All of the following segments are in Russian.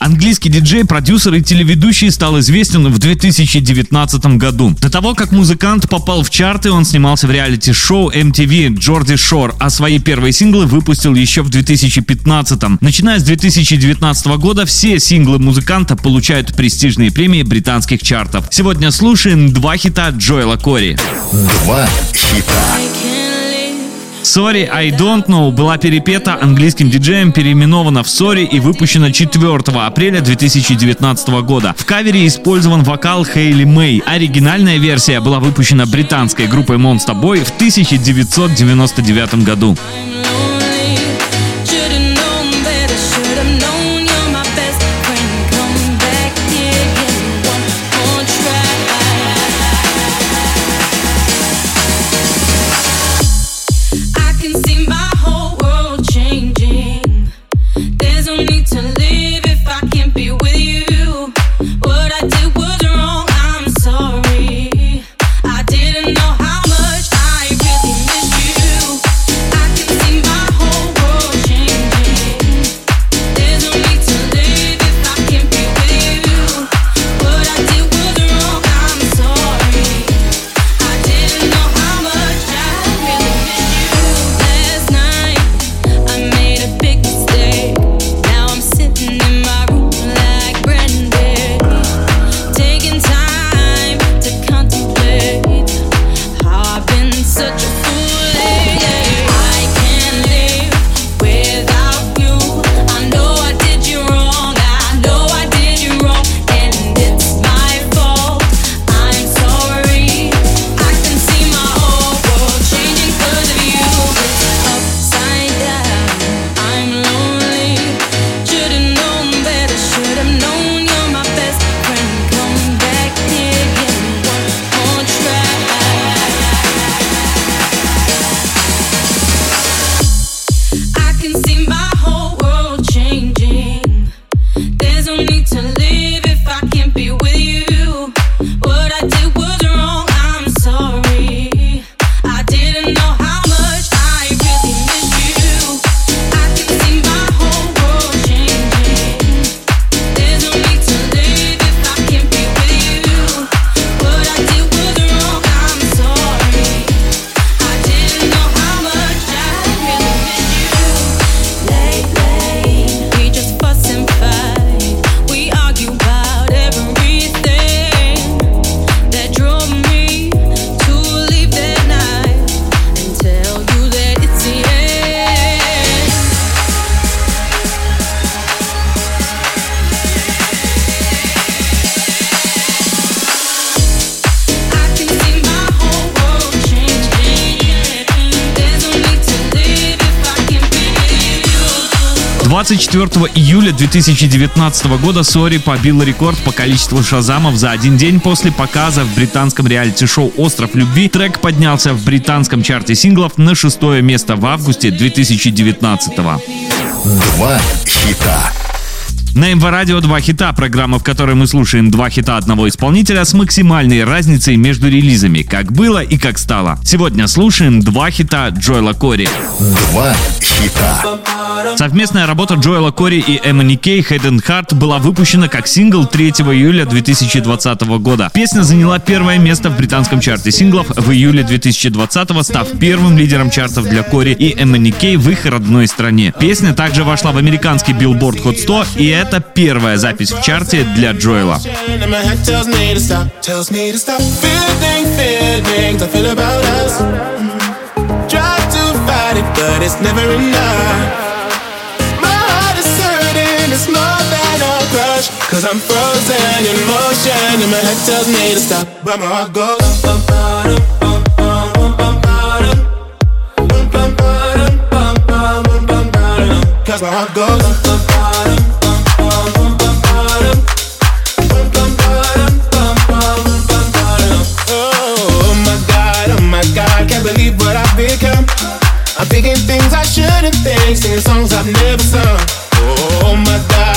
Английский диджей, продюсер и телеведущий стал известен в 2019 году. До того, как музыкант попал в чарты, он снимался в реалити-шоу MTV Джорди Шор, а свои первые синглы выпустил еще в 2015. Начиная с 2019 года все синглы музыканта получают престижные премии британских чартов. Сегодня слушаем два хита Джоэла Кори. Два хита. Sorry, I Don't Know была перепета английским диджеем, переименована в Sorry и выпущена 4 апреля 2019 года. В кавере использован вокал Хейли Мэй. Оригинальная версия была выпущена британской группой Monster Boy в 1999 году. Двадцать четвертого июля 2019 года Sorry побил рекорд по количеству шазамов за один день после показа в британском реалити-шоу «Остров любви». Трек поднялся в британском чарте синглов на шестое место в августе 2019 -го. Два хита. На МВ Радио два хита, программа, в которой мы слушаем два хита одного исполнителя с максимальной разницей между релизами, как было и как стало. Сегодня слушаем два хита Джоэла Кори. Два хита. Совместная работа Джоэла Кори и Эммани Кей «Head and Heart» была выпущена как сингл 3 июля 2020 года. Песня заняла первое место в британском чарте синглов в июле 2020 став первым лидером чартов для Кори и Эммани Кей в их родной стране. Песня также вошла в американский Billboard Hot 100 и это первая запись в чарте для Джоэла. but it's never enough. A crush. Cause I'm frozen in motion, and my head tells me to stop, but my heart goes. Bum, bum, bum, bum, bum, bum, Cause my heart goes. Oh my god, oh my god, can't believe what I've become. I'm thinking things I shouldn't think, singing songs I've never sung. Oh my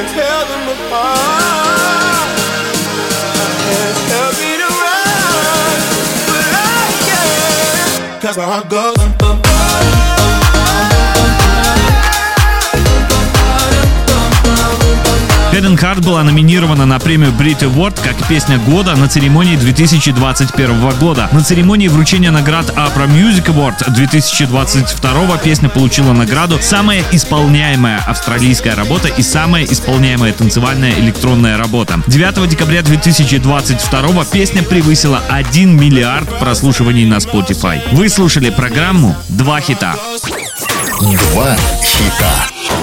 can't tell them apart. I can't help it but I can. Cause my heart goes. Bum, bum, bum, Хеден Харт была номинирована на премию Brit Award как песня года на церемонии 2021 года. На церемонии вручения наград Opera Music Award 2022 песня получила награду «Самая исполняемая австралийская работа» и «Самая исполняемая танцевальная электронная работа». 9 декабря 2022 песня превысила 1 миллиард прослушиваний на Spotify. Вы слушали программу «Два хита». Два хита.